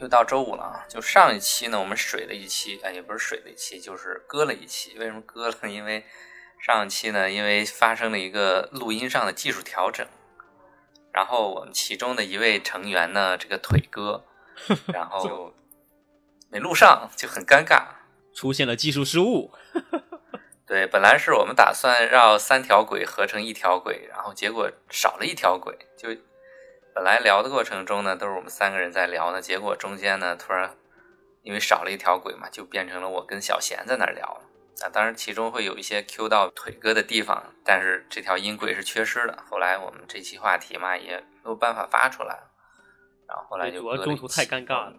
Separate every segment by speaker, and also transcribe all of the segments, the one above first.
Speaker 1: 又到周五了啊！就上一期呢，我们水了一期，哎，也不是水了一期，就是割了一期。为什么割了？因为上一期呢，因为发生了一个录音上的技术调整，然后我们其中的一位成员呢，这个腿哥，然后没录上，就很尴尬，
Speaker 2: 出现了技术失误。
Speaker 1: 对，本来是我们打算绕三条轨合成一条轨，然后结果少了一条轨，就。本来聊的过程中呢，都是我们三个人在聊呢，结果中间呢，突然因为少了一条轨嘛，就变成了我跟小贤在那儿聊了。啊，当然其中会有一些 Q 到腿哥的地方，但是这条音轨是缺失的。后来我们这期话题嘛，也没有办法发出来，然后后来就
Speaker 2: 主要中途太尴尬了。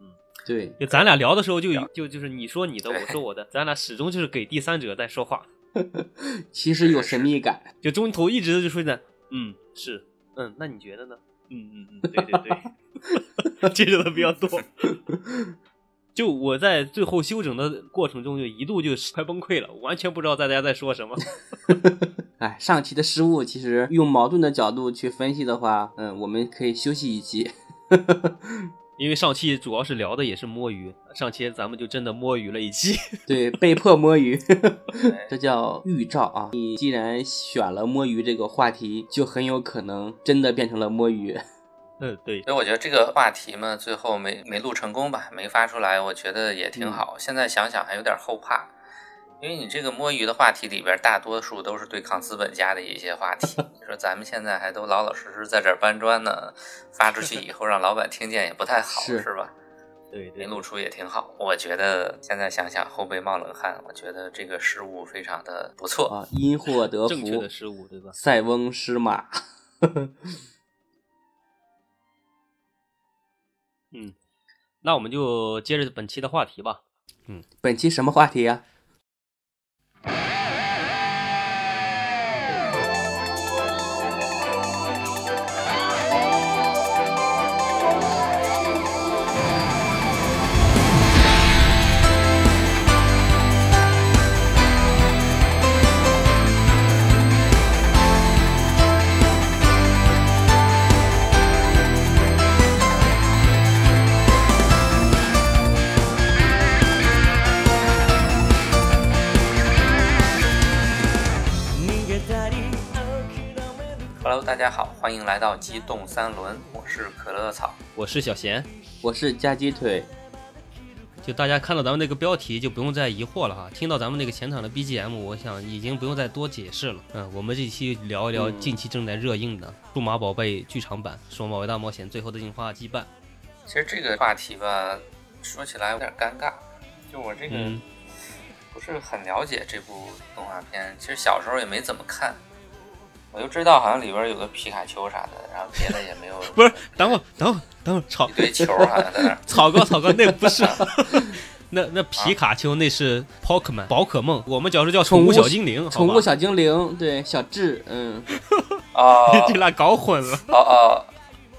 Speaker 3: 嗯，对，
Speaker 2: 就咱俩聊的时候就就就是你说你的，我说我的，咱俩始终就是给第三者在说话，
Speaker 3: 其实有神秘感。
Speaker 2: 就中途一直就说的，嗯，是，嗯，那你觉得呢？嗯嗯嗯，对对对，这种的比较多。就我在最后修整的过程中，就一度就快崩溃了，完全不知道大家在说什么。
Speaker 3: 哎，上期的失误，其实用矛盾的角度去分析的话，嗯，我们可以休息一期。
Speaker 2: 因为上期主要是聊的也是摸鱼，上期咱们就真的摸鱼了一期。
Speaker 3: 对，被迫摸鱼，这叫预兆啊！你既然选了摸鱼这个话题，就很有可能真的变成了摸鱼。
Speaker 2: 嗯，对。
Speaker 1: 所以我觉得这个话题嘛，最后没没录成功吧，没发出来，我觉得也挺好。现在想想还有点后怕。因为你这个摸鱼的话题里边，大多数都是对抗资本家的一些话题。你说咱们现在还都老老实实在这搬砖呢，发出去以后让老板听见也不太好，
Speaker 3: 是
Speaker 1: 吧？
Speaker 2: 对，
Speaker 1: 没露出也挺好。我觉得现在想想后背冒冷汗，我觉得这个失误非常的不错
Speaker 3: 啊，因祸得福，
Speaker 2: 正确的失误，对吧？
Speaker 3: 塞翁失马。
Speaker 2: 嗯，那我们就接着本期的话题吧。
Speaker 3: 嗯，本期什么话题呀？
Speaker 1: 大家好，欢迎来到机动三轮，我是可乐草，
Speaker 2: 我是小贤，
Speaker 3: 我是夹鸡腿。
Speaker 2: 就大家看到咱们那个标题，就不用再疑惑了哈。听到咱们那个前场的 BGM，我想已经不用再多解释了。嗯，我们这期聊一聊近期正在热映的《数码宝贝剧场版：数码宝贝大冒险：最后的进化羁绊》。
Speaker 1: 其实这个话题吧，说起来有点尴尬，就我这个不是很了解这部动画片，其实小时候也没怎么看。我就知道好像里边有个皮卡丘啥的，然后别的也没有。
Speaker 2: 不是，等会儿，等会儿，等会儿，草
Speaker 1: 一堆球好像在那儿。
Speaker 2: 草哥，草哥，那不是，那那皮卡丘那是 Pokemon 宝可梦，我们小时候叫宠物小精灵，
Speaker 3: 宠物小精灵，对，小智，嗯。
Speaker 1: 哦，
Speaker 2: 你俩搞混了。
Speaker 1: 哦哦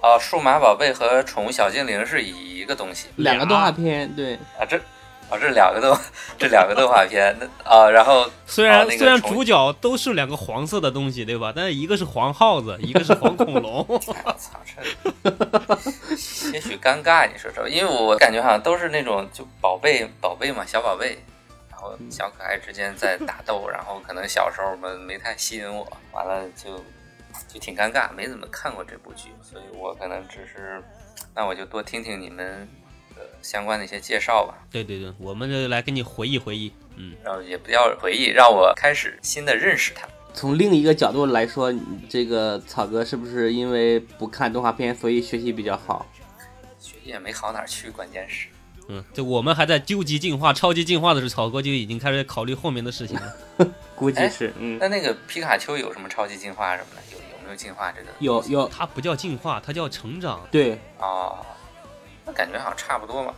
Speaker 1: 哦，数码宝贝和宠物小精灵是一个东西，
Speaker 3: 两个动画片，对。
Speaker 1: 啊，这。哦，这两个动，这两个动画片，那啊，然后
Speaker 2: 虽然虽然主角都是两个黄色的东西，对吧？但是一个是黄耗子，一个是黄恐龙。
Speaker 1: 我操，这些许尴尬，你说说，因为我感觉好像都是那种就宝贝宝贝嘛，小宝贝，然后小可爱之间在打斗，然后可能小时候们没太吸引我，完了就就挺尴尬，没怎么看过这部剧，所以我可能只是，那我就多听听你们。相关的一些介绍吧。
Speaker 2: 对对对，我们就来给你回忆回忆，嗯，
Speaker 1: 然后也不要回忆，让我开始新的认识他。
Speaker 3: 从另一个角度来说，这个草哥是不是因为不看动画片，所以学习比较好？
Speaker 1: 学习也没好哪去，关键是，
Speaker 2: 嗯，就我们还在究极进化、超级进化的时候，草哥就已经开始考虑后面的事情了。
Speaker 3: 估计是，嗯。
Speaker 1: 那那个皮卡丘有什么超级进化什么的？有有没有进化这个？
Speaker 3: 有有，
Speaker 2: 它不叫进化，它叫成长。
Speaker 3: 对，
Speaker 1: 哦。感觉好像差不多嘛，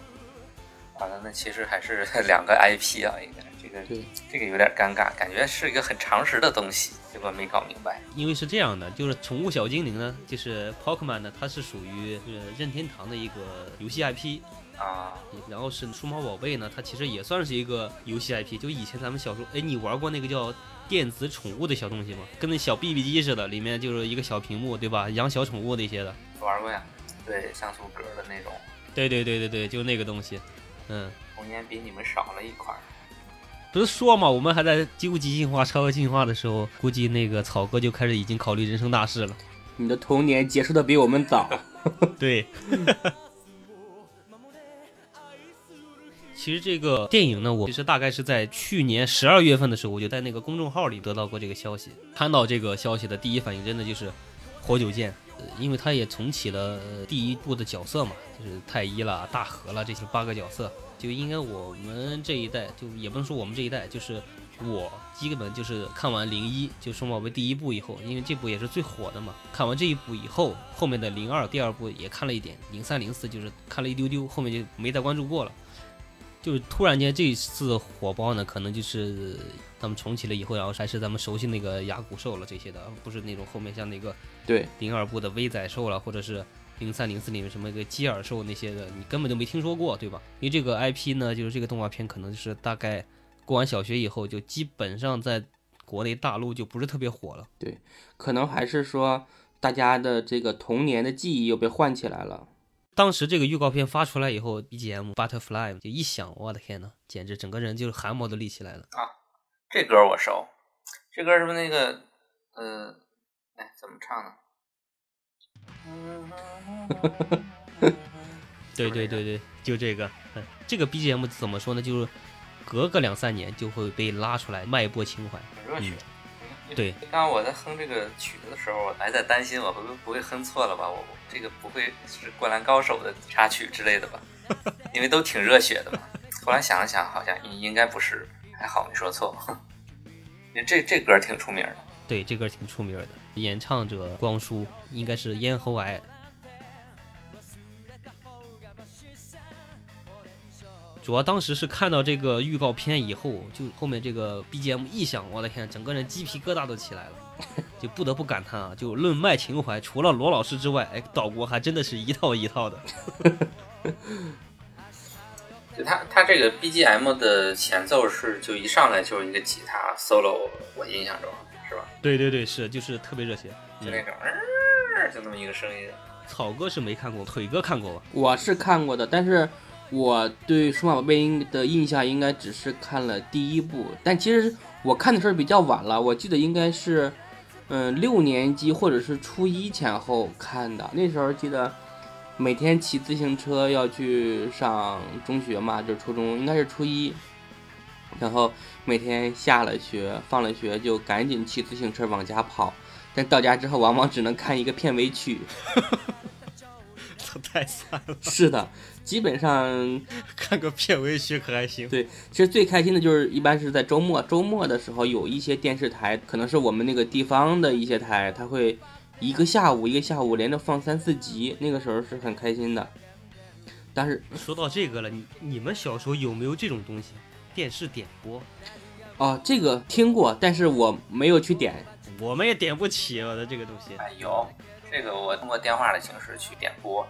Speaker 1: 完了，那其实还是 两个 IP 啊，应该这个这个有点尴尬，感觉是一个很常识的东西，结果没搞明白。
Speaker 2: 因为是这样的，就是宠物小精灵呢，就是 Pokemon 呢，它是属于任天堂的一个游戏 IP
Speaker 1: 啊，
Speaker 2: 然后是数码宝贝呢，它其实也算是一个游戏 IP。就以前咱们小时候，哎，你玩过那个叫电子宠物的小东西吗？跟那小 BB 机似的，里面就是一个小屏幕，对吧？养小宠物那些的。
Speaker 1: 玩过呀，对，像素格的那种。
Speaker 2: 对对对对对，就那个东西，嗯，
Speaker 1: 童年比你们少了一块儿。
Speaker 2: 不是说嘛，我们还在几乎极进化、超额进化的时候，估计那个草哥就开始已经考虑人生大事了。
Speaker 3: 你的童年结束的比我们早。
Speaker 2: 对。其实这个电影呢，我其实大概是在去年十二月份的时候，我就在那个公众号里得到过这个消息。看到这个消息的第一反应，真的就是活久见，因为他也重启了第一部的角色嘛，就是太一了、大和了这些八个角色，就应该我们这一代，就也不能说我们这一代，就是我基本就是看完零一就数码宝贝第一部以后，因为这部也是最火的嘛，看完这一部以后，后面的零二第二部也看了一点，零三零四就是看了一丢丢，后面就没再关注过了。就是突然间这次火爆呢，可能就是他们重启了以后，然后还是咱们熟悉那个牙骨兽了这些的，不是那种后面像那个
Speaker 3: 对
Speaker 2: 零二部的威仔兽了，或者是零三零四里面什么个基尔兽那些的，你根本就没听说过，对吧？因为这个 IP 呢，就是这个动画片可能就是大概过完小学以后，就基本上在国内大陆就不是特别火了。
Speaker 3: 对，可能还是说大家的这个童年的记忆又被唤起来了。
Speaker 2: 当时这个预告片发出来以后，BGM Butterfly 就一响，我的天呐，简直整个人就是汗毛都立起来了
Speaker 1: 啊！这歌我熟，这歌是不是那个呃，哎，怎么唱的？
Speaker 2: 对对对对，就这个，这个 BGM 怎么说呢？就是隔个两三年就会被拉出来卖一波情怀，
Speaker 1: 热血。
Speaker 2: 对，
Speaker 1: 刚刚我在哼这个曲子的时候，我还在担心我会不会哼错了吧？我这个不会是《灌篮高手》的插曲之类的吧？因为都挺热血的嘛。后来想了想，好像应该不是，还好没说错。因为这这歌挺出名的。
Speaker 2: 对，这歌挺出名的，演唱者光叔应该是咽喉癌。主要当时是看到这个预告片以后，就后面这个 BGM 一响，我的天，整个人鸡皮疙瘩都起来了，就不得不感叹啊，就论卖情怀，除了罗老师之外，哎，岛国还真的是一套一套的。
Speaker 1: 就他他这个 BGM 的前奏是就一上来就是一个吉他 solo，我印象中是吧？
Speaker 2: 对对对，是就是特别热血，
Speaker 1: 就那种，就那么一个声音。
Speaker 2: 草哥是没看过，腿哥看过吧？
Speaker 3: 我是看过的，但是。我对数码宝贝的印象应该只是看了第一部，但其实我看的时候比较晚了，我记得应该是，嗯，六年级或者是初一前后看的。那时候记得每天骑自行车要去上中学嘛，就初中，应该是初一，然后每天下了学、放了学就赶紧骑自行车往家跑，但到家之后往往只能看一个片尾曲。
Speaker 2: 太惨了。
Speaker 3: 是的。基本上
Speaker 2: 看个片尾曲可还行。
Speaker 3: 对，其实最开心的就是一般是在周末，周末的时候有一些电视台，可能是我们那个地方的一些台，他会一个下午一个下午连着放三四集，那个时候是很开心的。但是
Speaker 2: 说到这个了，你你们小时候有没有这种东西？电视点播？
Speaker 3: 哦，这个听过，但是我没有去点。
Speaker 2: 我们也点不起我的这个东西。
Speaker 1: 哎，有这个，我通过电话的形式去点播。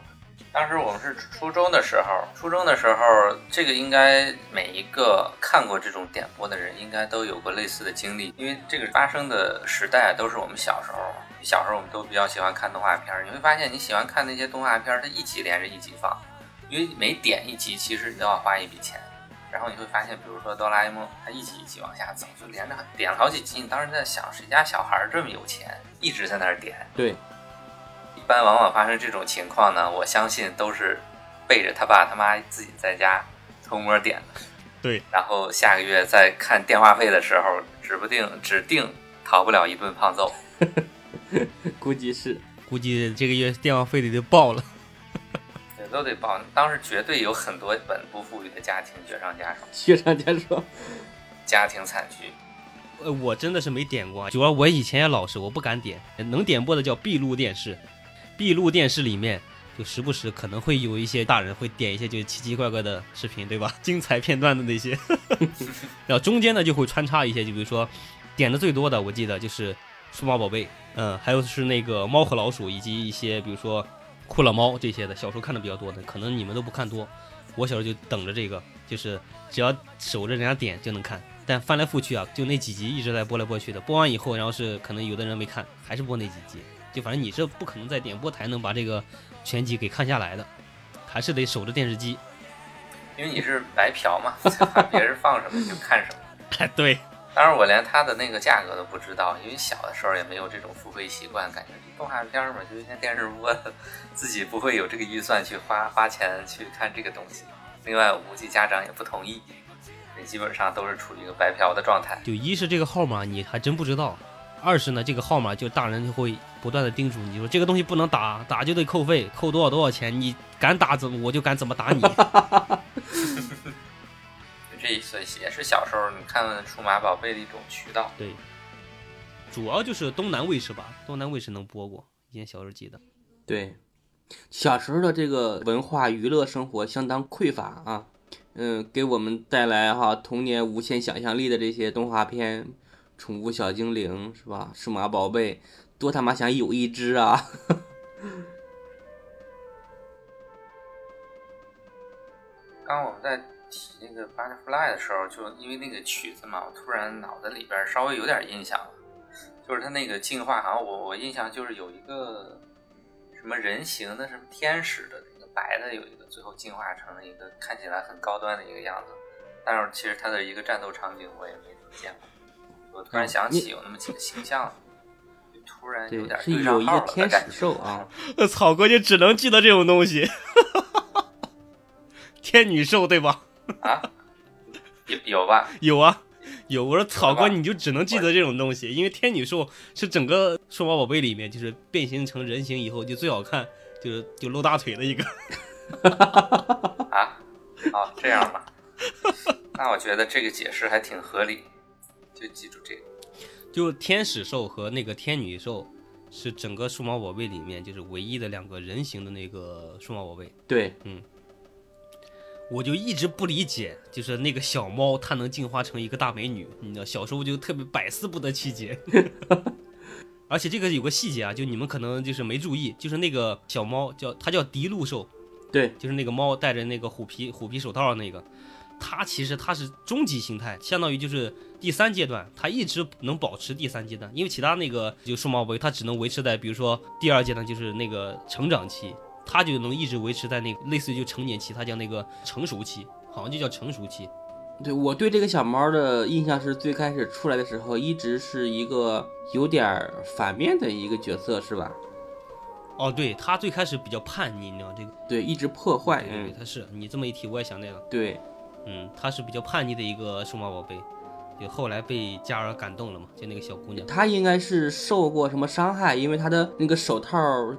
Speaker 1: 当时我们是初中的时候，初中的时候，这个应该每一个看过这种点播的人，应该都有过类似的经历。因为这个发生的时代都是我们小时候，小时候我们都比较喜欢看动画片。你会发现，你喜欢看那些动画片，它一集连着一集放，因为每点一集其实都要花一笔钱。然后你会发现，比如说哆啦 A 梦，它一集一集往下走，就连着点了好几集。你当时在想，谁家小孩这么有钱，一直在那儿点？
Speaker 3: 对。
Speaker 1: 一般往往发生这种情况呢，我相信都是背着他爸他妈自己在家偷摸点的。
Speaker 2: 对，
Speaker 1: 然后下个月再看电话费的时候，指不定指定逃不了一顿胖揍。
Speaker 3: 估计是，
Speaker 2: 估计这个月电话费得就爆了。
Speaker 1: 对，都得报。当时绝对有很多本不富裕的家庭雪上加霜。
Speaker 3: 雪上加霜，
Speaker 1: 家庭惨剧。
Speaker 2: 呃，我真的是没点过，主要我以前也老实，我不敢点。能点播的叫闭路电视。闭路电视里面就时不时可能会有一些大人会点一些就奇奇怪怪的视频，对吧？精彩片段的那些，然后中间呢就会穿插一些，就比如说点的最多的，我记得就是数码宝贝，嗯，还有是那个猫和老鼠，以及一些比如说酷乐猫这些的，小时候看的比较多的，可能你们都不看多，我小时候就等着这个，就是只要守着人家点就能看，但翻来覆去啊，就那几集一直在播来播去的，播完以后，然后是可能有的人没看，还是播那几集。就反正你是不可能在点播台能把这个全集给看下来的，还是得守着电视机。
Speaker 1: 因为你是白嫖嘛，别人放什么就看什么。
Speaker 2: 哎，对，
Speaker 1: 当然我连它的那个价格都不知道，因为小的时候也没有这种付费习惯，感觉动画片嘛，就是像电视播，自己不会有这个预算去花花钱去看这个东西。另外，我估计家长也不同意，所以基本上都是处于一个白嫖的状态。
Speaker 2: 就一是这个号码你还真不知道，二是呢这个号码就大人就会不断的叮嘱你说这个东西不能打，打就得扣费，扣多少多少钱，你敢打怎么我就敢怎么打你。
Speaker 1: 这所也是小时候你看数码宝贝的一种渠道。
Speaker 2: 对，主要就是东南卫视吧，东南卫视能播过，以前小时候记得。
Speaker 3: 对，小时候的这个文化娱乐生活相当匮乏啊，嗯，给我们带来哈童年无限想象力的这些动画片，宠物小精灵是吧？数码宝贝，多他妈想有一只啊！
Speaker 1: 刚我们在提那个 Butterfly 的时候，就因为那个曲子嘛，我突然脑子里边稍微有点印象了，就是它那个进化，好像我我印象就是有一个什么人形的什么天使的那个白的有一个，最后进化成了一个看起来很高端的一个样子，但是其实它的一个战斗场景我也没怎么见过，我突然想起有那么几个形象，就突然有，点
Speaker 3: 是
Speaker 1: 对上号
Speaker 3: 有一个天
Speaker 1: 了的感觉
Speaker 3: 使兽啊，
Speaker 2: 草哥就只能记得这种东西，天女兽对吧？
Speaker 1: 啊，有有吧？
Speaker 2: 有啊，有。我说草哥，你就只能记得这种东西，因为天女兽是整个数码宝贝里面就是变形成人形以后就最好看，就是就露大腿的一个。
Speaker 1: 啊，哦，这样吧，那我觉得这个解释还挺合理，就记住这个。
Speaker 2: 就天使兽和那个天女兽是整个数码宝贝里面就是唯一的两个人形的那个数码宝贝。
Speaker 3: 对，
Speaker 2: 我就一直不理解，就是那个小猫它能进化成一个大美女，你知道，小时候就特别百思不得其解。而且这个有个细节啊，就你们可能就是没注意，就是那个小猫叫它叫迪路兽，
Speaker 3: 对，
Speaker 2: 就是那个猫戴着那个虎皮虎皮手套那个，它其实它是终极形态，相当于就是第三阶段，它一直能保持第三阶段，因为其他那个就数码宝贝它只能维持在比如说第二阶段就是那个成长期，它就能一直维持在那个类似于就成年期，它叫那个成熟期，好像就叫成熟期。
Speaker 3: 对我对这个小猫的印象是最开始出来的时候，一直是一个有点儿反面的一个角色，是吧？
Speaker 2: 哦，对，它最开始比较叛逆，你知道这个？
Speaker 3: 对，一直破坏，嗯，
Speaker 2: 它是你这么一提，我也想那个，
Speaker 3: 对，
Speaker 2: 嗯，它是比较叛逆的一个数码宝贝，就后来被嘉尔感动了嘛，就那个小姑娘。
Speaker 3: 她应该是受过什么伤害，因为她的那个手套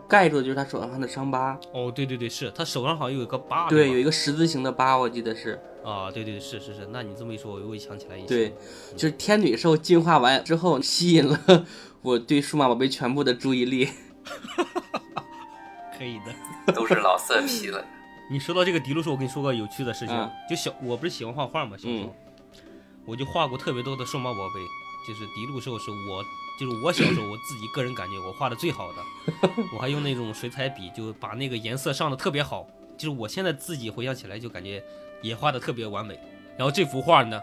Speaker 3: 盖住的就是她手上的伤疤，
Speaker 2: 哦，对对对，是她手上好像有一个疤，
Speaker 3: 对，有一个十字形的疤，我记得是。
Speaker 2: 啊，对对是是是，那你这么一说，我又想起来一些。
Speaker 3: 对，就是天女兽进化完之后，吸引了我对数码宝贝全部的注意力。
Speaker 2: 可以的。
Speaker 1: 都是老色批了。
Speaker 2: 你说到这个迪路兽，我跟你说个有趣的事情，
Speaker 3: 嗯
Speaker 2: 就小我不是喜欢画画嘛，小时候、我就画过特别多的数码宝贝，就是迪路兽是我就是我小时候 我自己个人感觉我画的最好的，我还用那种水彩笔就把那个颜色上的特别好，就是我现在自己回想起来就感觉也画的特别完美。然后这幅画呢，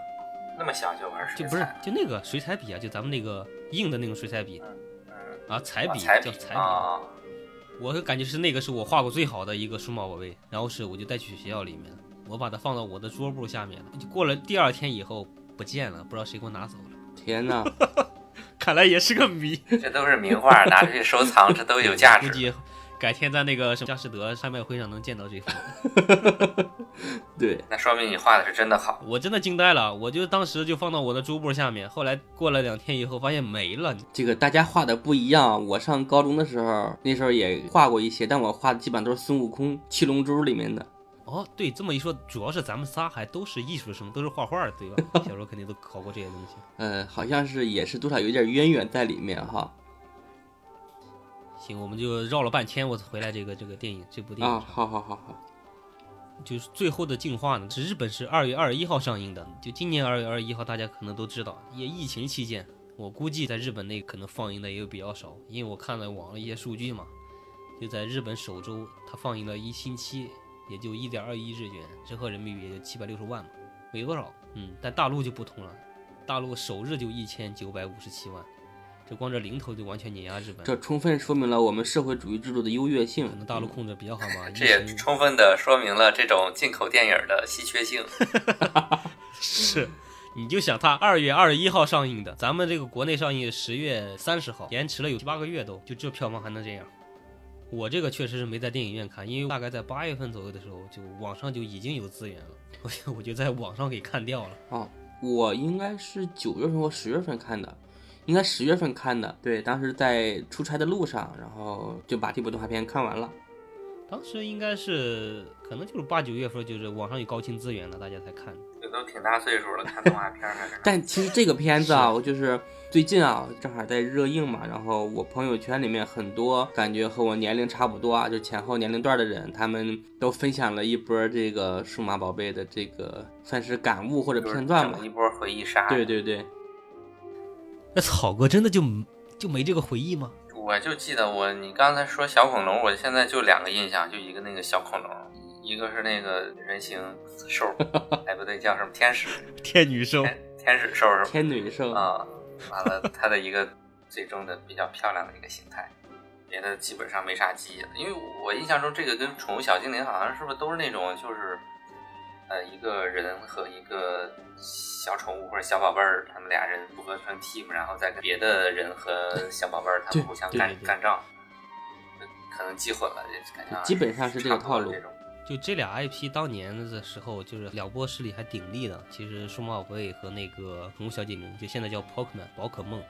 Speaker 1: 那么小就玩水
Speaker 2: 就不是就那个水彩笔啊，就咱们那个硬的那种水彩笔
Speaker 1: 嗯，
Speaker 2: 啊，彩笔叫彩笔。
Speaker 1: 啊，
Speaker 2: 我就感觉是那个是我画过最好的一个数码宝贝，然后是我就带去学校里面，我把它放到我的桌布下面了。就过了第二天以后不见了，不知道谁给我拿走了。
Speaker 3: 天哪！
Speaker 2: 看来也是个谜，
Speaker 1: 这都是名画，拿出去收藏，这都有价值。
Speaker 2: 估计改天在那个什么佳士得拍卖会上能见到这幅。
Speaker 3: 对，
Speaker 1: 那说明你画的是真的好。
Speaker 2: 我真的惊呆了，我就当时就放到我的桌布下面，后来过了两天以后发现没了。
Speaker 3: 这个大家画的不一样。我上高中的时候，那时候也画过一些，但我画的基本上都是孙悟空、七龙珠里面的。
Speaker 2: 哦，对，这么一说，主要是咱们仨还都是艺术生，都是画画的，对吧？小时候肯定都考过这些东西。
Speaker 3: 嗯，好像是也是多少有点渊源在里面哈。
Speaker 2: 行，我们就绕了半天，我回来这个这个电影这部电影
Speaker 3: 啊，好好好好，
Speaker 2: 就是最后的进化呢，是日本是二月二十一号上映的，就今年二月二十一号，大家可能都知道，也疫情期间，我估计在日本内可能放映的也有比较少，因为我看了网上一些数据嘛，就在日本首周它放映了一星期，也就一点二亿日元，折合人民币也就七百六十万嘛，没多少，嗯，但大陆就不同了，大陆首日就一千九百五十七万，这光这零头就完全碾压日本。
Speaker 3: 这充分说明了我们社会主义制度的优越性
Speaker 2: 可。能大陆控制比较好嘛，
Speaker 1: 这也充分的说明了这种进口电影的稀缺性。
Speaker 2: 是，你就想它二月二十一号上映的，咱们这个国内上映十月三十号，延迟了有七八个月都，就这票房还能这样。我这个确实是没在电影院看，因为大概在八月份左右的时候，就网上就已经有资源了，我就我就在网上给看掉了。
Speaker 3: 哦，我应该是九月份或十月份看的，应该十月份看的。对，当时在出差的路上，然后就把这部动画片看完了。
Speaker 2: 当时应该是可能就是八九月份，就是网上有高清资源了，大家才看。
Speaker 1: 这都挺大岁数了，看动画片还是？
Speaker 3: 但其实这个片子啊，我就是最近啊，正好在热映嘛，然后我朋友圈里面很多感觉和我年龄差不多啊，就前后年龄段的人，他们都分享了一波这个数码宝贝的这个算是感悟或者片段吧
Speaker 1: 整。一波回忆杀。
Speaker 3: 对对对，
Speaker 2: 那草哥真的就就没这个回忆吗？
Speaker 1: 我就记得我，你刚才说小恐龙，我现在就两个印象，就一个那个小恐龙，一个是那个人形兽，哎不对，叫什么天使
Speaker 2: 天女兽，
Speaker 1: 天天使兽是吧？
Speaker 3: 天女兽，
Speaker 1: 啊，完了，它的一个最终的比较漂亮的一个形态，别的基本上没啥记忆了。因为我印象中这个跟宠物小精灵好像是不是都是那种就是，呃，一个人和一个小宠物或者小宝贝儿，他们俩人组合成 team，然后再跟别的人和小宝贝儿他们互相干干仗，可能记混了，这感觉
Speaker 3: 基本上是这个套路
Speaker 1: 差不多这种
Speaker 2: 就这俩 IP 当年的时候，就是两波势力还鼎立的。其实数码宝贝和那个宠物小精灵，就现在叫 Pokemon 宝可梦，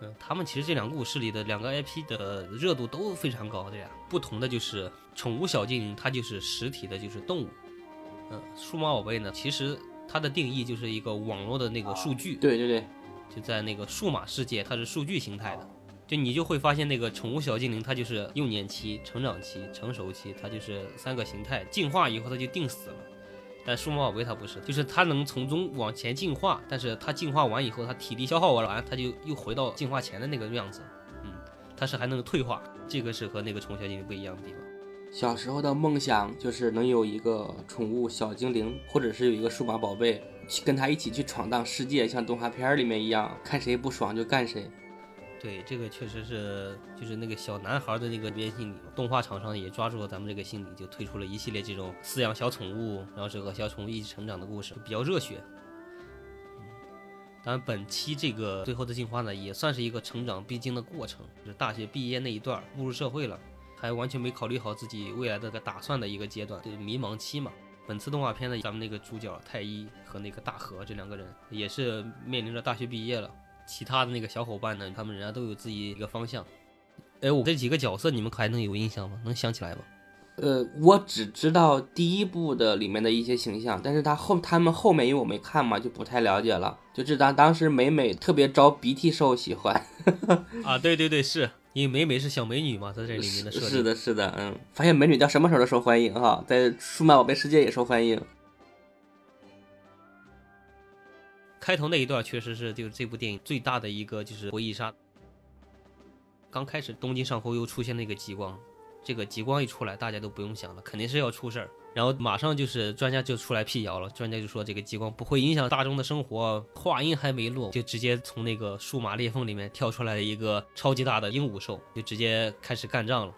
Speaker 2: 嗯，他们其实这两股势力的两个 IP 的热度都非常高。这俩不同的就是宠物小精灵，它就是实体的，就是动物。嗯，数码宝贝呢，其实它的定义就是一个网络的那个数据，
Speaker 3: 对对对，
Speaker 2: 就在那个数码世界，它是数据形态的。就你就会发现，那个宠物小精灵，它就是幼年期、成长期、成熟期，它就是三个形态。进化以后，它就定死了。但数码宝贝它不是，就是它能从中往前进化，但是它进化完以后，它体力消耗完了，它就又回到进化前的那个样子。嗯，它是还能退化，这个是和那个宠物小精灵不一样的地方。
Speaker 3: 小时候的梦想就是能有一个宠物小精灵，或者是有一个数码宝贝，去跟他一起去闯荡世界，像动画片里面一样，看谁不爽就干谁。
Speaker 2: 对，这个确实是，就是那个小男孩的那个原心理，动画厂商也抓住了咱们这个心理，就推出了一系列这种饲养小宠物，然后是和小宠物一起成长的故事，比较热血。嗯，当然，本期这个最后的进化呢，也算是一个成长必经的过程，就是大学毕业那一段步入社会了，还完全没考虑好自己未来的个打算的一个阶段，就是迷茫期嘛。本次动画片呢，咱们那个主角太一和那个大河这两个人也是面临着大学毕业了。其他的那个小伙伴呢，他们人家都有自己一个方向。哎，我这几个角色你们还能有印象吗？能想起来吗？
Speaker 3: 呃，我只知道第一部的里面的一些形象，但是他后他们后面因为我没看嘛，就不太了解了。就是当当时美美特别招鼻涕兽喜欢，
Speaker 2: 啊，对对对，是因为美美是小美女嘛，在这里面的设定。
Speaker 3: 是的，是的，嗯，发现美女到什么时候都受欢迎哈，在数码宝贝世界也受欢迎。
Speaker 2: 开头那一段确实是就是这部电影最大的一个就是回忆杀。刚开始东京上空又出现那个极光，这个极光一出来，大家都不用想了，肯定是要出事儿。然后马上就是专家就出来辟谣了，专家就说这个极光不会影响大众的生活。话音还没落，就直接从那个数码裂缝里面跳出来了一个超级大的鹦鹉兽，就直接开始干仗了。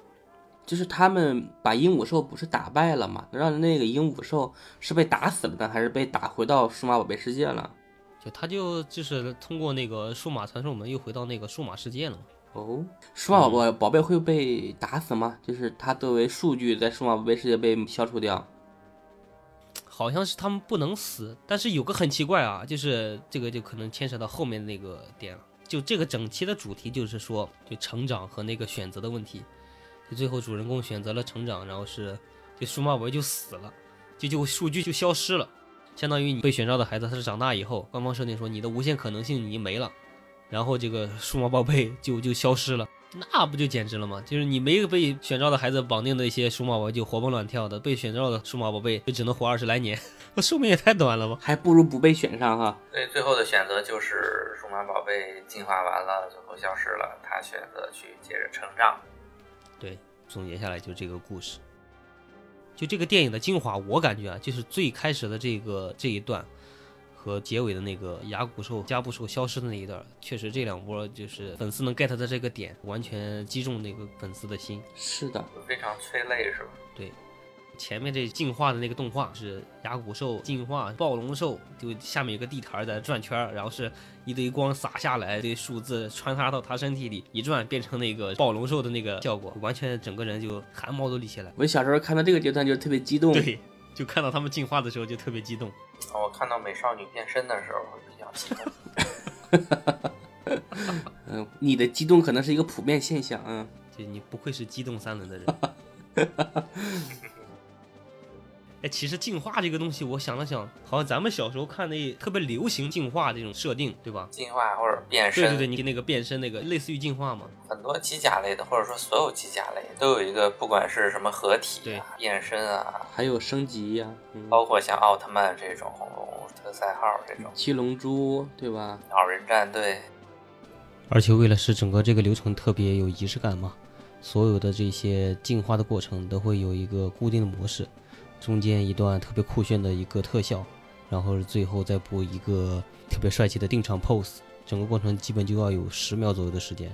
Speaker 3: 就是他们把鹦鹉兽不是打败了吗？让那个鹦鹉兽是被打死了呢，还是被打回到数码宝贝世界了？
Speaker 2: 就他就就是通过那个数码传送门又回到那个数码世界了嘛。
Speaker 3: 哦，数码宝贝宝贝会被打死吗？就是他作为数据在数码宝贝世界被消除掉。
Speaker 2: 好像是他们不能死，但是有个很奇怪啊，就是这个就可能牵扯到后面那个点了。就这个整期的主题就是说，就成长和那个选择的问题。就最后主人公选择了成长，然后是就数码宝贝就死了，就就数据就消失了，相当于你被选召的孩子他是长大以后，官方设定说你的无限可能性已经没了，然后这个数码宝贝就就消失了。那不就简直了吗？就是你没被选召的孩子绑定的一些数码宝贝就活蹦乱跳的，被选召的数码宝贝就只能活二十来年，那 寿命也太短了吧？
Speaker 3: 还不如不被选上哈。
Speaker 1: 对，最后的选择就是数码宝贝进化完了，最后消失了，他选择去接着成长。
Speaker 2: 对，总结下来就这个故事。就这个电影的精华，我感觉啊，就是最开始的这个这一段，和结尾的那个牙骨兽、加布兽消失的那一段，确实这两波就是粉丝能 get 的这个点，完全击中那个粉丝的心。
Speaker 3: 是的，
Speaker 1: 非常催泪是吧？
Speaker 2: 对，前面这进化的那个动画是牙骨兽进化暴龙兽，就下面有个地台在转圈儿，然后是一堆光洒下来，一堆数字穿插到他身体里，一转变成那个暴龙兽的那个效果，完全整个人就汗毛都立起来。
Speaker 3: 我小时候看到这个阶段就特别激动。
Speaker 2: 对，就看到他们进化的时候就特别激动。
Speaker 1: 我看到美少女变身的时候会比较激动。
Speaker 3: 嗯，你的激动可能是一个普遍现象，嗯。
Speaker 2: 就你不愧是激动三轮的人。哎，其实进化这个东西，我想了想，好像咱们小时候看那特别流行进化这种设定，对吧？
Speaker 1: 进化或者变身，
Speaker 2: 对对对，你那个变身那个类似于进化嘛。
Speaker 1: 很多机甲类的，或者说所有机甲类都有一个，不管是什么合体啊、变身啊，
Speaker 3: 还有升级呀，
Speaker 1: 包括像奥特曼这种、特赛号这种、
Speaker 3: 七龙珠，对吧？
Speaker 1: 鸟人战队。
Speaker 2: 而且为了使整个这个流程特别有仪式感嘛，所有的这些进化的过程都会有一个固定的模式。中间一段特别酷炫的一个特效，然后最后再补一个特别帅气的定场 pose，整个过程基本就要有十秒左右的时间。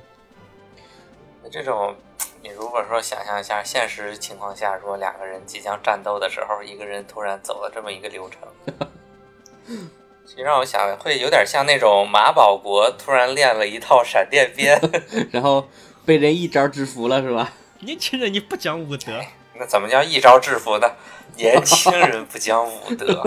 Speaker 1: 这种，你如果说想象一下现实情况下，如果两个人即将战斗的时候，一个人突然走了这么一个流程，其实让我想会有点像那种马保国突然练了一套闪电鞭，
Speaker 3: 然后被人一招制服了，是吧？
Speaker 2: 年轻人，你不讲武德。
Speaker 1: 那怎么叫一招制服呢？年轻人不讲武德，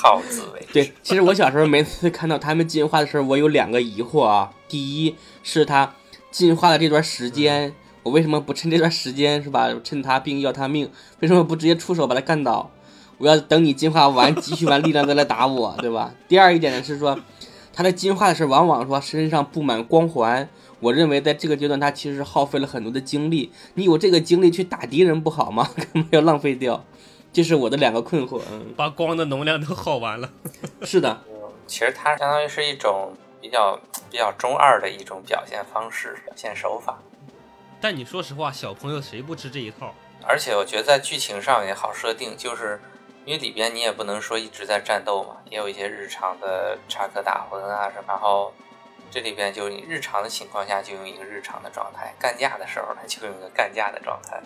Speaker 1: 好自为之。
Speaker 3: 对，其实我小时候每次看到他们进化的时候，我有两个疑惑啊。第一是他进化的这段时间，我为什么不趁这段时间是吧？趁他病要他命，为什么不直接出手把他干倒？我要等你进化完，积蓄完力量再来打我，对吧？第二一点呢是说，他在进化的时候往往说身上布满光环。我认为在这个阶段，他其实耗费了很多的精力。你有这个精力去打敌人不好吗？干嘛要浪费掉？这是我的两个困惑。嗯，
Speaker 2: 把光的能量都耗完了。
Speaker 3: 是的，
Speaker 1: 其实它相当于是一种比较比较中二的一种表现方式、表现手法。
Speaker 2: 但你说实话，小朋友谁不吃这一套？
Speaker 1: 而且我觉得在剧情上也好设定，就是因为里边你也不能说一直在战斗嘛，也有一些日常的插科打诨啊什么，然后。这里边就是你日常的情况下就用一个日常的状态，干架的时候它就用一个干架的状态，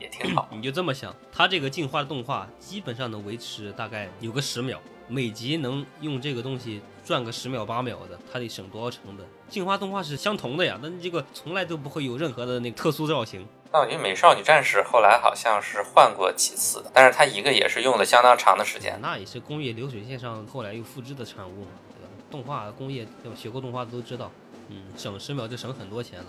Speaker 1: 也挺好。
Speaker 2: 你就这么想，它这个进化动画基本上能维持大概有个十秒，每集能用这个东西转个十秒八秒的，它得省多少成本？进化动画是相同的呀，那你这个从来都不会有任何的那个特殊造型。
Speaker 1: 那我觉得美少女战士后来好像是换过几次的，但是它一个也是用了相当长的时间。
Speaker 2: 那也是工业流水线上后来又复制的产物。动画工业，对吧？学过动画的都知道，嗯，省十秒就省很多钱了。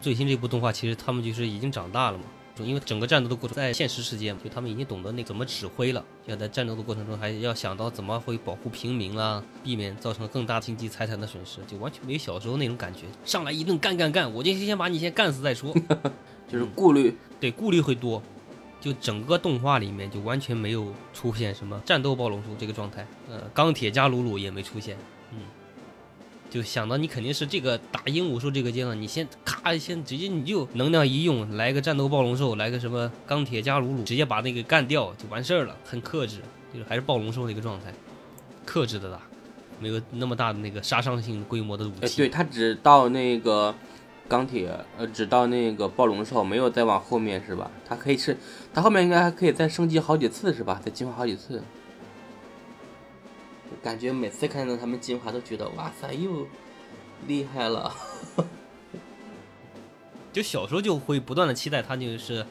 Speaker 2: 最新这部动画其实他们就是已经长大了嘛，就因为整个战斗的过程在现实世界嘛，就他们已经懂得那怎么指挥了，要在战斗的过程中还要想到怎么会保护平民啊，避免造成更大经济财产的损失，就完全没有小时候那种感觉，上来一顿干干干，我就先把你先干死再说，
Speaker 3: 就是顾虑，
Speaker 2: 对，顾虑会多。就整个动画里面就完全没有出现什么战斗暴龙兽这个状态，呃，钢铁加鲁鲁也没出现，嗯，就想到你肯定是这个打鹦鹉兽这个阶段，你先咔先直接你就能量一用，来个战斗暴龙兽，来个什么钢铁加鲁鲁，直接把那个干掉就完事儿了，很克制，就是还是暴龙兽的一个状态，克制的打，没有那么大的那个杀伤性规模的武器，
Speaker 3: 对他只到那个。钢铁，呃，直到那个暴龙兽，没有再往后面是吧？它可以是，它后面应该还可以再升级好几次是吧？再进化好几次。感觉每次看到他们进化都觉得哇塞，又厉害了。
Speaker 2: 就小时候就会不断的期待他就是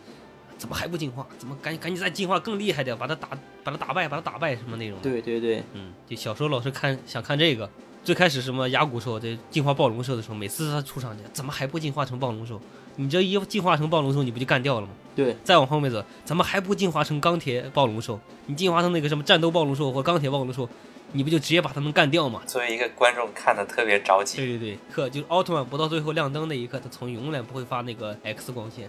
Speaker 2: 怎么还不进化？怎么赶紧赶紧再进化更厉害点，把它打把它打败，把它打败什么那种。
Speaker 3: 对对对，
Speaker 2: 嗯，就小时候老是看想看这个。最开始什么牙骨兽这进化暴龙兽的时候，每次他出场去，怎么还不进化成暴龙兽？你这一进化成暴龙兽，你不就干掉了吗？
Speaker 3: 对。
Speaker 2: 再往后面走，怎么还不进化成钢铁暴龙兽？你进化成那个什么战斗暴龙兽或钢铁暴龙兽，你不就直接把他们干掉吗？
Speaker 1: 作为一个观众看的特别着急。
Speaker 2: 对对对，可就是奥特曼不到最后亮灯那一刻，他从永远不会发那个 X 光线。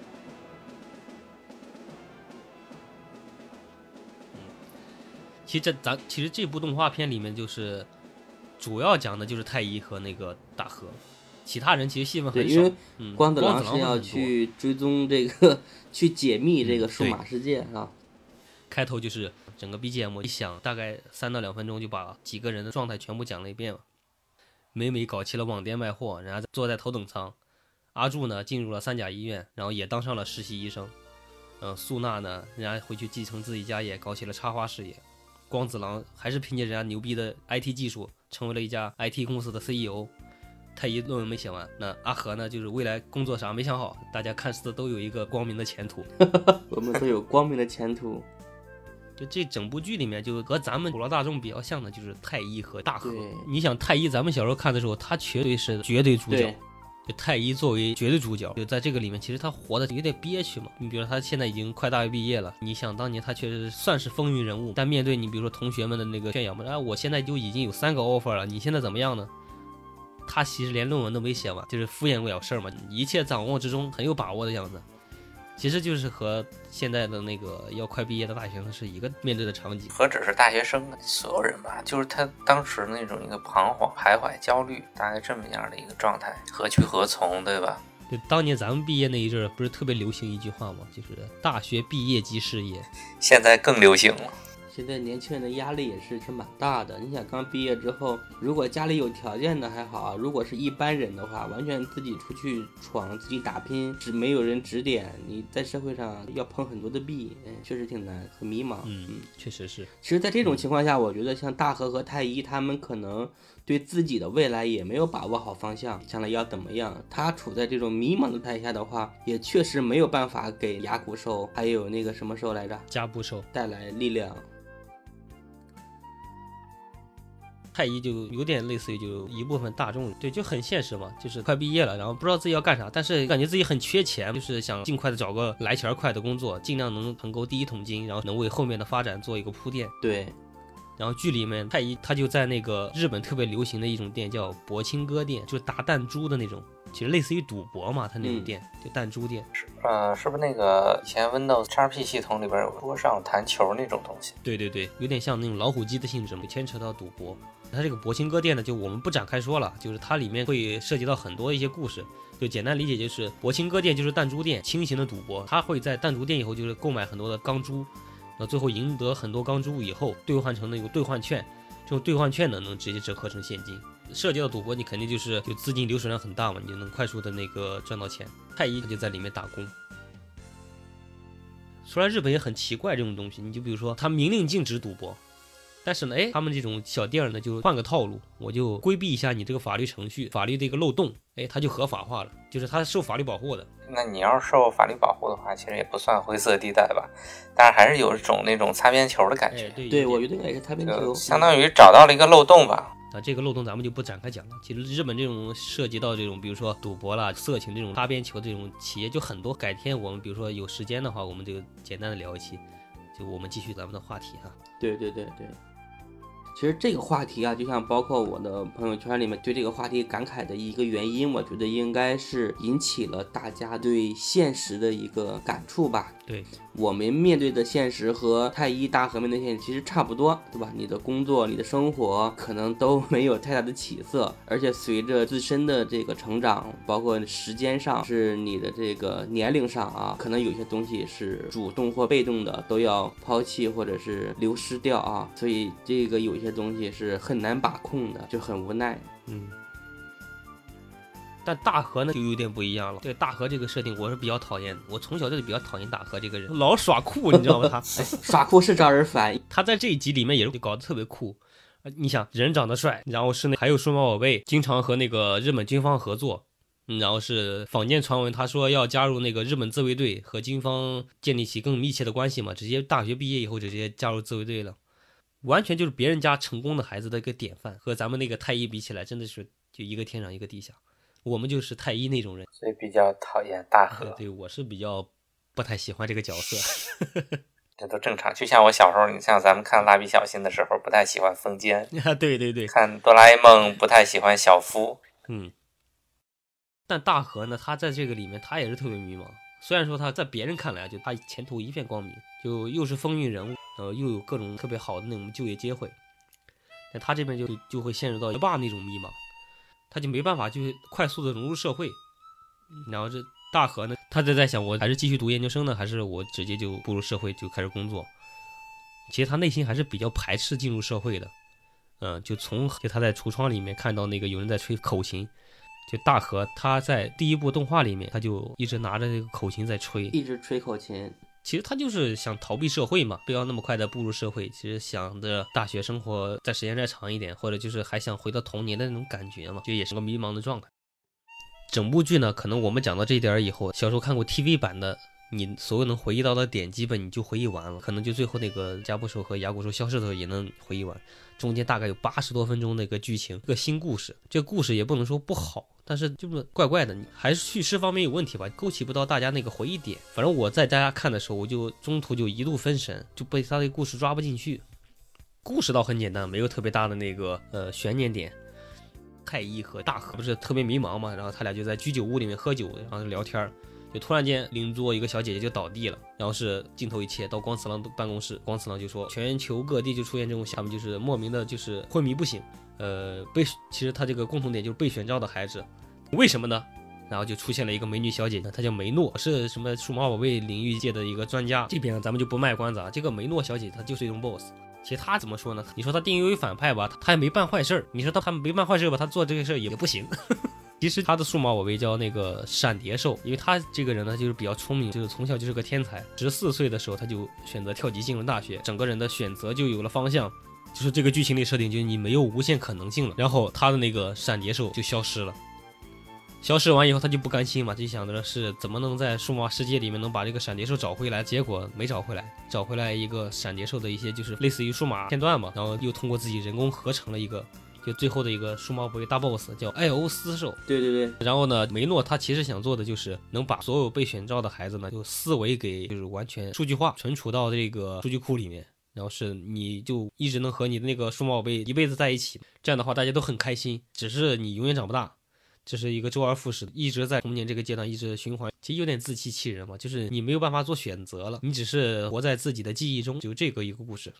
Speaker 2: 嗯，其实这咱其实这部动画片里面就是。主要讲的就是太一和那个大河，其他人其实戏份很
Speaker 3: 少。因为光子郎是要去追踪这个，去解密这个数码世界啊。
Speaker 2: 开头就是整个 BGM 一响，大概三到两分钟就把几个人的状态全部讲了一遍了。美美搞起了网店卖货，人家坐在头等舱。阿柱呢进入了三甲医院，然后也当上了实习医生。嗯，素娜呢，人家回去继承自己家业，搞起了插花事业。光子郎还是凭借人家牛逼的 IT 技术，成为了一家 IT 公司的 CEO。太医论文没写完，那阿和呢，就是未来工作啥没想好。大家看似都有一个光明的前途，
Speaker 3: 我们都有光明的前途。
Speaker 2: 就这整部剧里面，就和咱们普罗大众比较像的，就是太医和大和。你想太医，咱们小时候看的时候，他绝对是绝对主角
Speaker 3: 对。
Speaker 2: 就太医作为绝对主角，就在这个里面，其实他活的有点憋屈嘛。你比如说他现在已经快大学毕业了，你想当年他确实算是风云人物，但面对你比如说同学们的那个炫耀嘛，啊，我现在就已经有三个 offer 了，你现在怎么样呢？他其实连论文都没写嘛，就是敷衍不了事儿嘛，一切掌握之中，很有把握的样子。其实就是和现在的那个要快毕业的大学生是一个面对的场景。
Speaker 1: 何止是大学生啊，所有人吧，就是他当时那种一个彷徨、徘徊、焦虑，大概这么样的一个状态，何去何从，对吧？
Speaker 2: 就当年咱们毕业那一阵儿，不是特别流行一句话吗？就是大学毕业即事业。
Speaker 1: 现在更流行了。
Speaker 3: 现在年轻人的压力也是是蛮大的。你想刚毕业之后，如果家里有条件的还好啊，如果是一般人的话，完全自己出去闯、自己打拼，是没有人指点，你在社会上要碰很多的壁，嗯，确实挺难，很迷茫。
Speaker 2: 嗯，确实是。
Speaker 3: 其实，在这种情况下，我觉得像大和和太一他们可能对自己的未来也没有把握好方向，将来要怎么样。他处在这种迷茫的态下的话，也确实没有办法给牙骨兽还有那个什么兽来着
Speaker 2: 加布兽
Speaker 3: 带来力量。
Speaker 2: 太医就有点类似于就一部分大众，对，就很现实嘛，就是快毕业了，然后不知道自己要干啥，但是感觉自己很缺钱，就是想尽快的找个来钱快的工作，尽量能腾够第一桶金，然后能为后面的发展做一个铺垫。
Speaker 3: 对，
Speaker 2: 然后剧里面太医他就在那个日本特别流行的一种店叫博青哥店，就是打弹珠的那种，其实类似于赌博嘛，他那种店、就弹珠店。
Speaker 1: 呃，是不是那个以前 Windows XP 系统里边有桌上弹球那种东西？
Speaker 2: 对对对，有点像那种老虎机的性质，嘛牵扯到赌博。它这个博青哥店呢，就我们不展开说了，就是它里面会涉及到很多一些故事。就简单理解就是，博青哥店就是弹珠店，轻型的赌博。他会在弹珠店以后就是购买很多的钢珠，那最后赢得很多钢珠以后，兑换成那个兑换券，这种兑换券呢能直接折合成现金。涉及到赌博，你肯定就是就资金流水量很大嘛，你就能快速的那个赚到钱。太一他就在里面打工。说来日本也很奇怪这种东西，你就比如说他明令禁止赌博。但是呢，哎，他们这种小店儿呢，就换个套路，我就规避一下你这个法律程序、法律的一个漏洞，哎，它就合法化了，就是它受法律保护的。
Speaker 1: 那你要是受法律保护的话，其实也不算灰色地带吧，但是还是有一种那种擦边球的感觉。
Speaker 2: 哎，对
Speaker 3: 对，我觉得应该是擦边球，
Speaker 1: 相当于找到了一个漏洞吧。
Speaker 2: 啊，这个漏洞咱们就不展开讲了。其实日本这种涉及到这种，比如说赌博啦、色情这种擦边球这种企业就很多。改天我们比如说有时间的话，我们就简单的聊一期，就我们继续咱们的话题哈。
Speaker 3: 对对对对。其实这个话题啊，就像包括我的朋友圈里面对这个话题感慨的一个原因，我觉得应该是引起了大家对现实的一个感触吧。
Speaker 2: 对，
Speaker 3: 我们面对的现实和太医大和面对现实其实差不多，对吧？你的工作、你的生活可能都没有太大的起色，而且随着自身的这个成长，包括时间上，是你的这个年龄上啊，可能有些东西是主动或被动的都要抛弃或者是流失掉啊，所以这个有些东西是很难把控的，就很无奈。
Speaker 2: 嗯。但大河呢就有点不一样了。对大河这个设定，我是比较讨厌的。我从小就是比较讨厌大河这个人，老耍酷，你知道吗？他
Speaker 3: 耍酷是招人烦。
Speaker 2: 他在这一集里面也是搞得特别酷。你想，人长得帅，然后是那还有数码宝贝，经常和那个日本军方合作，然后是坊间传闻，他说要加入那个日本自卫队，和军方建立起更密切的关系嘛。直接大学毕业以后直接加入自卫队了，完全就是别人家成功的孩子的一个典范。和咱们那个太一比起来，真的是就一个天上一个地下。我们就是太医那种人，
Speaker 1: 所以比较讨厌大河。
Speaker 2: 对，我是比较不太喜欢这个角色。
Speaker 1: 这都正常，就像我小时候，你像咱们看蜡笔小新的时候，不太喜欢风间。
Speaker 2: 啊，对对对。
Speaker 1: 看哆啦 A 梦，不太喜欢小夫。
Speaker 2: 嗯。但大河呢，他在这个里面，他也是特别迷茫。虽然说他在别人看来，就他前途一片光明，就又是风云人物，呃，又有各种特别好的那种就业机会，但他这边就就会陷入到学霸那种迷茫。他就没办法，就是快速的融入社会。然后这大河呢，他就在想，我还是继续读研究生呢，还是我直接就步入社会就开始工作？其实他内心还是比较排斥进入社会的。嗯，就从就他在橱窗里面看到那个有人在吹口琴，就大河他在第一部动画里面他就一直拿着这个口琴在吹，
Speaker 3: 一直吹口琴。
Speaker 2: 其实他就是想逃避社会嘛，不要那么快的步入社会。其实想着大学生活再时间再长一点，或者就是还想回到童年的那种感觉嘛，就也是个迷茫的状态。整部剧呢，可能我们讲到这一点以后，小时候看过 TV 版的，你所有能回忆到的点，基本你就回忆完了。可能就最后那个加布兽和牙骨兽消失的时候也能回忆完。中间大概有八十多分钟的一个剧情，一个新故事。这个故事也不能说不好，但是就是怪怪的，你还是叙事方面有问题吧，勾起不到大家那个回忆点。反正我在大家看的时候，我就中途就一度分神，就被他的故事抓不进去。故事倒很简单，没有特别大的那个呃悬念点。太一和大河不是特别迷茫嘛，然后他俩就在居酒屋里面喝酒，然后聊天儿突然间邻桌一个小姐姐就倒地了，然后是镜头一切到光次郎的办公室，光次郎就说全球各地就出现这种，他们就是莫名的就是昏迷不醒，呃被其实他这个共同点就是被选召的孩子，为什么呢？然后就出现了一个美女小姐姐，她叫梅诺，是什么数码宝贝领域界的一个专家，这边咱们就不卖关子啊，这个梅诺小姐她就是一种 boss。其实她怎么说呢？你说她定义为反派吧，她也没办坏事儿；你说她她没办坏事儿吧，她做这个事儿也不行。其实他的数码宝贝叫那个闪蝶兽，因为他这个人呢就是比较聪明，就是从小就是个天才。十四岁的时候他就选择跳级进入大学，整个人的选择就有了方向。就是这个剧情里设定，就是你没有无限可能性了。然后他的那个闪蝶兽就消失了。消失完以后，他就不甘心嘛，就想着是怎么能在数码世界里面能把这个闪蝶兽找回来。结果没找回来，找回来一个闪蝶兽的一些就是类似于数码片段嘛，然后又通过自己人工合成了一个，就最后的一个数码宝贝大 boss 叫艾欧斯兽。
Speaker 3: 对对对。
Speaker 2: 然后呢，梅诺他其实想做的就是能把所有被选召的孩子呢，就思维给就是完全数据化，存储到这个数据库里面，然后是你就一直能和你的那个数码宝贝一辈子在一起，这样的话大家都很开心，只是你永远长不大。这是一个周而复始，一直在童年这个阶段一直循环，其实有点自欺欺人嘛，就是你没有办法做选择了，你只是活在自己的记忆中，就这个一个故事。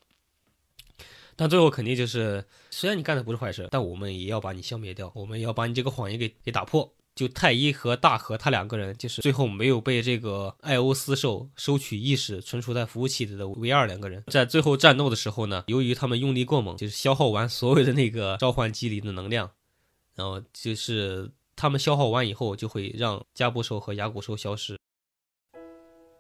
Speaker 2: 但最后肯定就是，虽然你干的不是坏事，但我们也要把你消灭掉，我们也要把你这个谎言给给打破。就太一和大和他两个人，就是最后没有被这个艾欧斯兽收取意识存储在服务器里的 V 二两个人，在最后战斗的时候呢，由于他们用力过猛，就是消耗完所有的那个召唤机里的能量。然后就是他们消耗完以后，就会让加布兽和牙骨兽消失。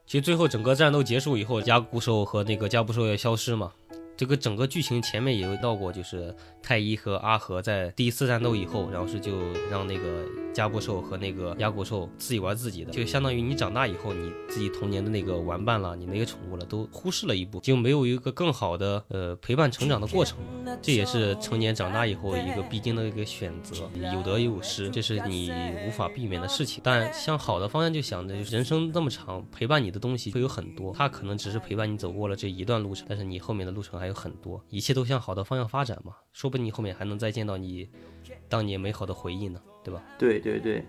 Speaker 2: 其实最后整个战斗结束以后，牙骨兽和那个加布兽要消失嘛。这个整个剧情前面也有到过，就是太一和阿和在第一次战斗以后，然后是就让那个加布兽和那个牙骨兽自己玩自己的，就相当于你长大以后，你自己童年的那个玩伴了，你那个宠物了，都忽视了一步，就没有一个更好的呃陪伴成长的过程。这也是成年长大以后一个必经的一个选择，有得有失，这是你无法避免的事情。但向好的方向就想着，人生那么长，陪伴你的东西会有很多，它可能只是陪伴你走过了这一段路程，但是你后面的路程还。还有很多，一切都向好的方向发展嘛，说不定你后面还能再见到你当年美好的回忆呢，对吧？
Speaker 3: 对对对。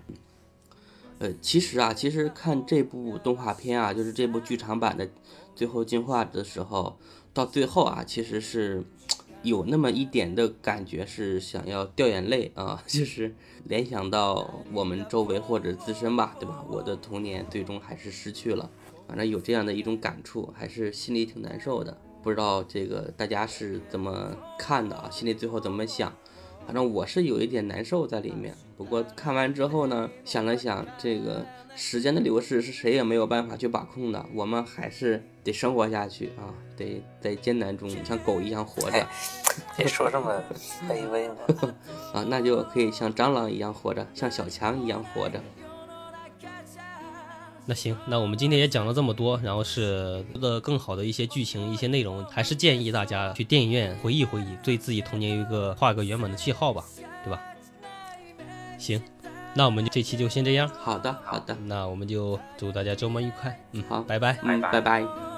Speaker 3: 呃，其实啊，其实看这部动画片啊，就是这部剧场版的最后进化的时候，到最后啊，其实是有那么一点的感觉，是想要掉眼泪啊，就是联想到我们周围或者自身吧，对吧？我的童年最终还是失去了，反正有这样的一种感触，还是心里挺难受的。不知道这个大家是怎么看的啊？心里最后怎么想？反正我是有一点难受在里面。不过看完之后呢，想了想，这个时间的流逝是谁也没有办法去把控的，我们还是得生活下去啊，得在艰难中像狗一样活着。
Speaker 1: 别说这么卑微嘛。
Speaker 3: 啊，那就可以像蟑螂一样活着，像小强一样活着。
Speaker 2: 那行，那我们今天也讲了这么多，然后是的更好的一些剧情、一些内容，还是建议大家去电影院回忆回忆，对自己童年有一个画个圆满的句号吧，对吧？行，那我们这期就先这样。
Speaker 3: 好的，好的，
Speaker 2: 那我们就祝大家周末愉快。嗯，
Speaker 3: 好，
Speaker 2: 拜拜，
Speaker 3: 嗯，拜拜。